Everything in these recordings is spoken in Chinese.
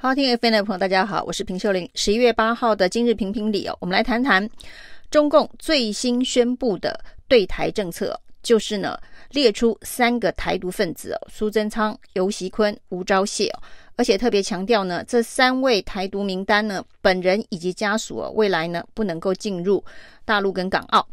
好，听 FM 的朋友，大家好，我是平秀玲。十一月八号的今日评评理哦，我们来谈谈中共最新宣布的对台政策，就是呢列出三个台独分子哦，苏贞昌、游锡堃、吴钊燮哦，而且特别强调呢，这三位台独名单呢，本人以及家属哦，未来呢不能够进入大陆跟港澳。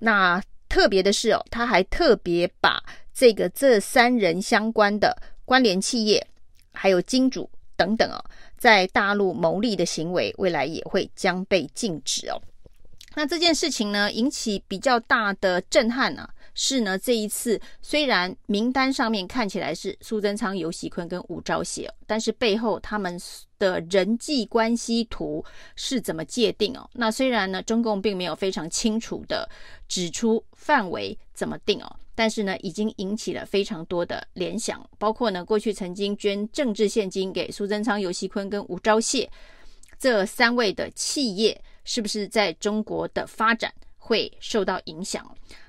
那特别的是哦，他还特别把这个这三人相关的关联企业还有金主。等等哦，在大陆牟利的行为，未来也会将被禁止哦。那这件事情呢，引起比较大的震撼呢、啊，是呢这一次虽然名单上面看起来是苏贞昌、游锡堃跟吴钊燮，但是背后他们的人际关系图是怎么界定哦？那虽然呢，中共并没有非常清楚的指出范围怎么定哦。但是呢，已经引起了非常多的联想，包括呢，过去曾经捐政治献金给苏贞昌、游锡堃跟吴钊燮这三位的企业，是不是在中国的发展会受到影响？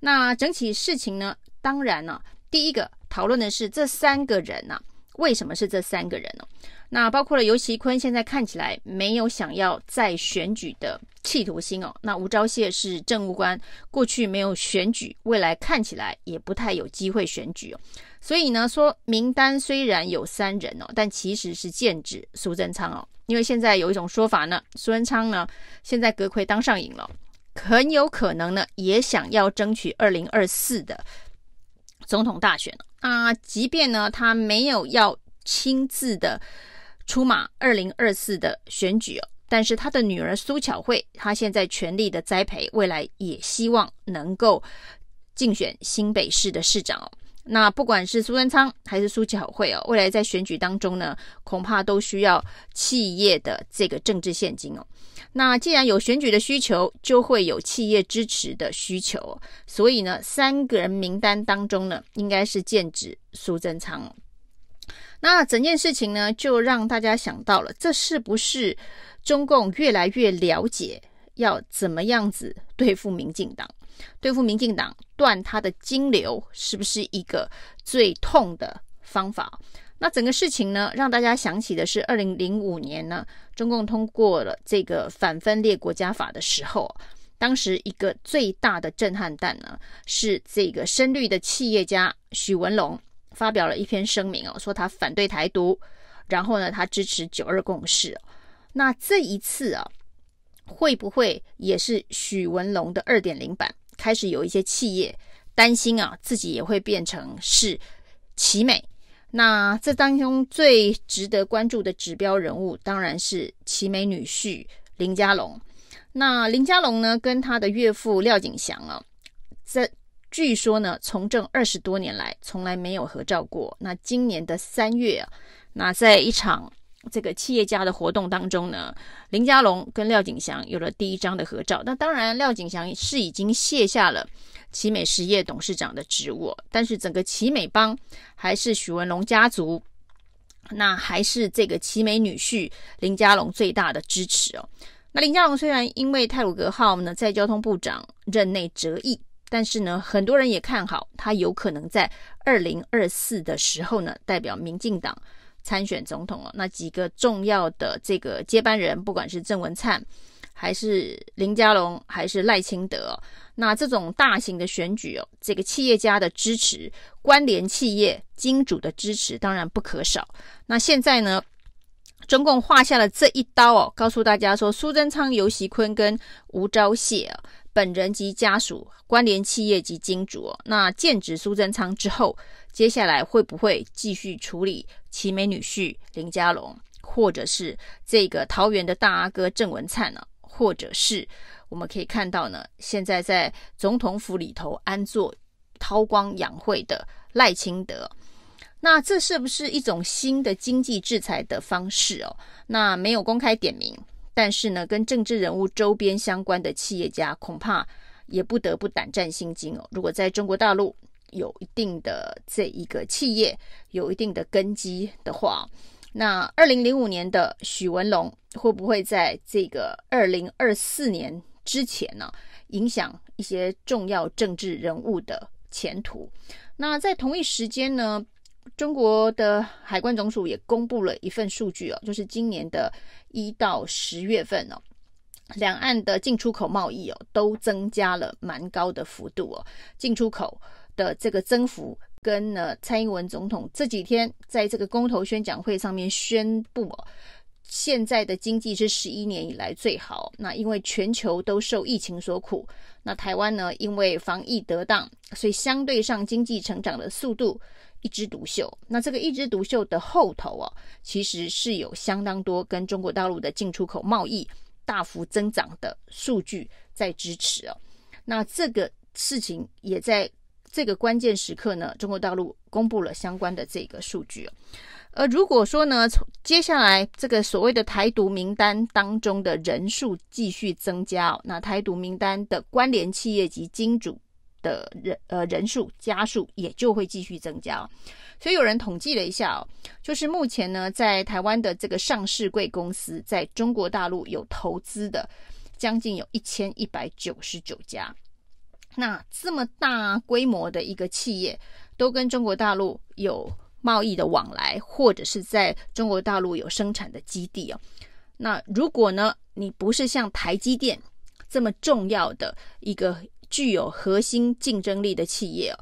那整体事情呢，当然呢，第一个讨论的是这三个人呢、为什么是这三个人呢？那包括了游锡坤，现在看起来没有想要再选举的企图心哦。那吴钊燮是政务官，过去没有选举，未来看起来也不太有机会选举哦。所以呢，说名单虽然有三人哦，但其实是剑指苏贞昌哦。因为现在有一种说法呢，苏贞昌呢现在阁揆当上瘾了，很有可能呢也想要争取二零二四的总统大选啊。即便呢他没有要亲自的。出马二零二四的选举哦，但是他的女儿苏巧慧，她现在全力的栽培，未来也希望能够竞选新北市的市长哦。那不管是苏贞昌还是苏巧慧哦，未来在选举当中呢，恐怕都需要企业的这个政治献金哦。那既然有选举的需求，就会有企业支持的需求哦。所以呢，三个人名单当中呢，应该是剑指苏贞昌。那整件事情呢，就让大家想到了，这是不是中共越来越了解要怎么样子对付民进党？对付民进党，断他的金流，是不是一个最痛的方法？那整个事情呢，让大家想起的是二零零五年呢，中共通过了这个反分裂国家法的时候，当时一个最大的震撼弹呢，是这个深绿的企业家许文龙。发表了一篇声明哦，说他反对台独，然后呢，他支持九二共识。那这一次啊，会不会也是许文龙的二点零版？开始有一些企业担心啊，自己也会变成是奇美。那这当中最值得关注的指标人物，当然是奇美女婿林佳龙。那林佳龙呢，跟他的岳父廖景祥啊，在。据说呢，从政二十多年来从来没有合照过。那今年的三月啊，那在一场这个企业家的活动当中呢，林佳龙跟廖景祥有了第一张的合照。那当然，廖景祥是已经卸下了奇美实业董事长的职务，但是整个奇美帮还是许文龙家族，那还是这个奇美女婿林佳龙最大的支持哦。那林佳龙虽然因为泰鲁格号呢在交通部长任内折翼。但是呢，很多人也看好他有可能在二零二四的时候呢，代表民进党参选总统哦。那几个重要的这个接班人，不管是郑文灿，还是林佳龙，还是赖清德，那这种大型的选举哦，这个企业家的支持、关联企业金主的支持，当然不可少。那现在呢，中共画下了这一刀哦，告诉大家说，苏贞昌、游锡堃跟吴钊燮啊。本人及家属、关联企业及金主哦，那剑指苏贞昌之后，接下来会不会继续处理奇美女婿林佳龙，或者是这个桃园的大阿哥郑文灿呢？或者是我们可以看到呢，现在在总统府里头安坐韬光养晦的赖清德，那这是不是一种新的经济制裁的方式哦？那没有公开点名。但是呢，跟政治人物周边相关的企业家恐怕也不得不胆战心惊哦。如果在中国大陆有一定的这一个企业有一定的根基的话，那二零零五年的许文龙会不会在这个二零二四年之前呢，影响一些重要政治人物的前途？那在同一时间呢，中国的海关总署也公布了一份数据哦，就是今年的一到十月份哦，两岸的进出口贸易哦都增加了蛮高的幅度哦，进出口的这个增幅跟呢蔡英文总统这几天在这个公投宣讲会上面宣布哦。现在的经济是十一年以来最好。那因为全球都受疫情所苦，那台湾呢，因为防疫得当，所以相对上经济成长的速度一枝独秀。那这个一枝独秀的后头哦，其实是有相当多跟中国大陆的进出口贸易大幅增长的数据在支持哦。那这个事情也在这个关键时刻呢，中国大陆公布了相关的这个数据哦。而如果说呢，从接下来这个所谓的台独名单当中的人数继续增加，哦那台独名单的关联企业及金主的人呃人数家数也就会继续增加。所以有人统计了一下哦，就是目前呢，在台湾的这个上市贵公司在中国大陆有投资的，将近有一千一百九十九家。那这么大规模的一个企业，都跟中国大陆有。贸易的往来，或者是在中国大陆有生产的基地哦。那如果呢，你不是像台积电这么重要的一个具有核心竞争力的企业哦，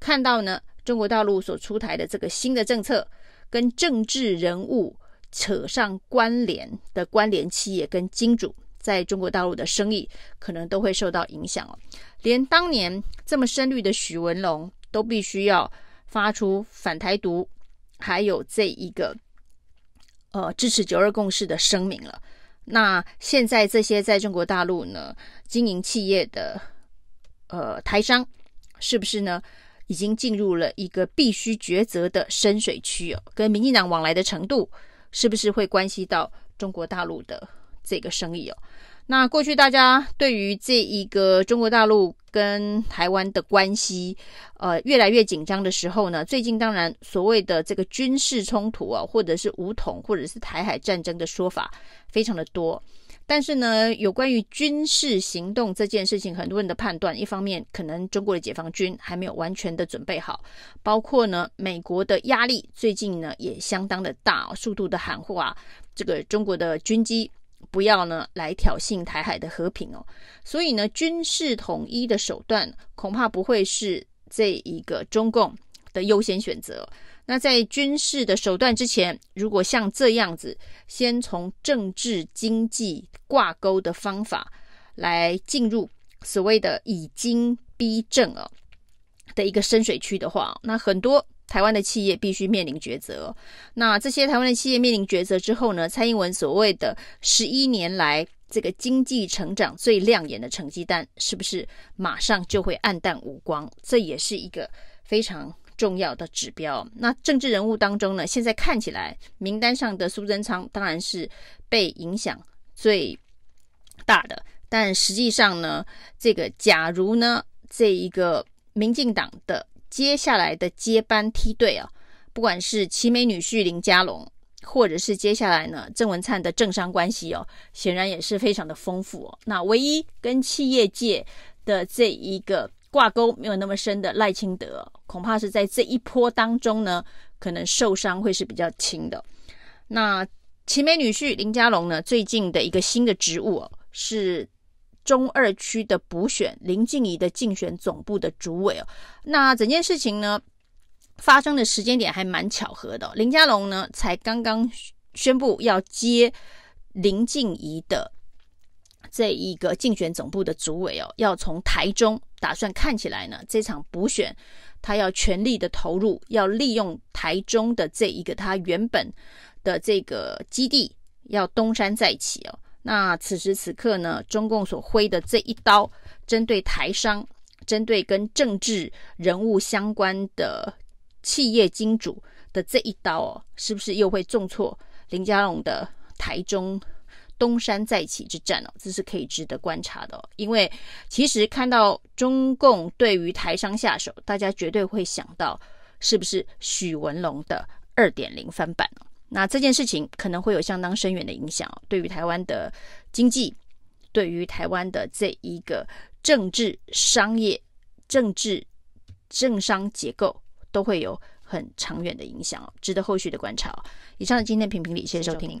看到呢中国大陆所出台的这个新的政策，跟政治人物扯上关联的关联企业跟金主，在中国大陆的生意可能都会受到影响哦。连当年这么深绿的许文龙都必须要。发出反台独，还有这一个呃支持九二共识的声明了。那现在这些在中国大陆呢经营企业的呃台商，是不是呢已经进入了一个必须抉择的深水区哦？跟民进党往来的程度，是不是会关系到中国大陆的这个生意哦？那过去大家对于这一个中国大陆跟台湾的关系，呃，越来越紧张的时候呢，最近当然所谓的这个军事冲突啊，或者是武统，或者是台海战争的说法非常的多。但是呢，有关于军事行动这件事情，很多人的判断，一方面可能中国的解放军还没有完全的准备好，包括呢，美国的压力最近呢也相当的大，速度的喊话，这个中国的军机。不要呢来挑衅台海的和平哦，所以呢，军事统一的手段恐怕不会是这一个中共的优先选择。那在军事的手段之前，如果像这样子，先从政治经济挂钩的方法来进入所谓的以经逼政哦的一个深水区的话，那很多。台湾的企业必须面临抉择。那这些台湾的企业面临抉择之后呢？蔡英文所谓的十一年来这个经济成长最亮眼的成绩单，是不是马上就会黯淡无光？这也是一个非常重要的指标。那政治人物当中呢，现在看起来名单上的苏贞昌当然是被影响最大的，但实际上呢，这个假如呢，这一个民进党的。接下来的接班梯队啊，不管是奇美女婿林佳龙，或者是接下来呢郑文灿的政商关系哦，显然也是非常的丰富哦。那唯一跟企业界的这一个挂钩没有那么深的赖清德，恐怕是在这一波当中呢，可能受伤会是比较轻的。那奇美女婿林佳龙呢，最近的一个新的职务哦，是。中二区的补选，林静怡的竞选总部的主委哦。那整件事情呢，发生的时间点还蛮巧合的。林佳龙呢，才刚刚宣布要接林静怡的这一个竞选总部的主委哦，要从台中打算看起来呢，这场补选他要全力的投入，要利用台中的这一个他原本的这个基地，要东山再起哦。那此时此刻呢，中共所挥的这一刀，针对台商，针对跟政治人物相关的企业金主的这一刀哦，是不是又会重挫林佳龙的台中东山再起之战哦？这是可以值得观察的哦。因为其实看到中共对于台商下手，大家绝对会想到，是不是许文龙的二点零翻版哦？那这件事情可能会有相当深远的影响哦，对于台湾的经济，对于台湾的这一个政治、商业、政治、政商结构，都会有很长远的影响哦，值得后续的观察。哦以上的今天评评理，谢谢收听，